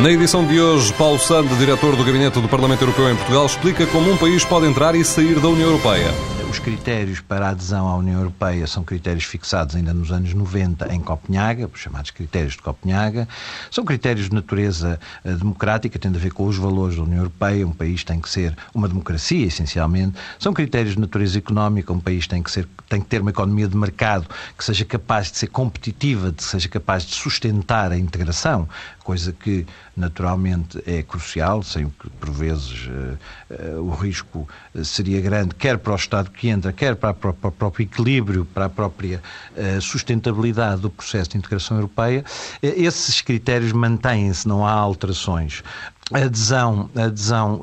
Na edição de hoje, Paulo Sande, diretor do Gabinete do Parlamento Europeu em Portugal, explica como um país pode entrar e sair da União Europeia. Os critérios para a adesão à União Europeia são critérios fixados ainda nos anos 90 em Copenhaga, os chamados critérios de Copenhaga. São critérios de natureza uh, democrática, tendo a ver com os valores da União Europeia. Um país tem que ser uma democracia, essencialmente. São critérios de natureza económica. Um país tem que, ser, tem que ter uma economia de mercado que seja capaz de ser competitiva, que seja capaz de sustentar a integração, coisa que naturalmente é crucial, sem que por vezes uh, uh, o risco seria grande, quer para o Estado que entra, quer para, para, o próprio equilíbrio, para a própria uh, sustentabilidade do processo de integração europeia, esses critérios mantêm-se, não há alterações. A adesão, a adesão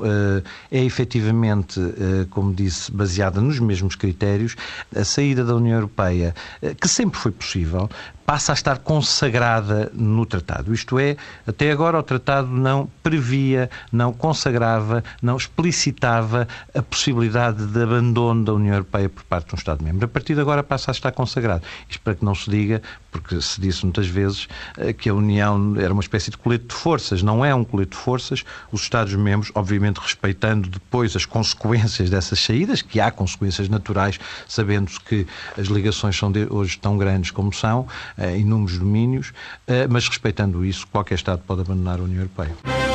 é efetivamente, como disse, baseada nos mesmos critérios. A saída da União Europeia, que sempre foi possível, passa a estar consagrada no tratado. Isto é, até agora o tratado não previa, não consagrava, não explicitava a possibilidade de abandono da União Europeia por parte de um Estado-membro. A partir de agora passa a estar consagrado. Isto para que não se diga, porque se disse muitas vezes que a União era uma espécie de colete de forças. Não é um colete de forças. Os Estados-membros, obviamente respeitando depois as consequências dessas saídas, que há consequências naturais, sabendo-se que as ligações são hoje tão grandes como são, inúmeros domínios, mas respeitando isso, qualquer Estado pode abandonar a União Europeia.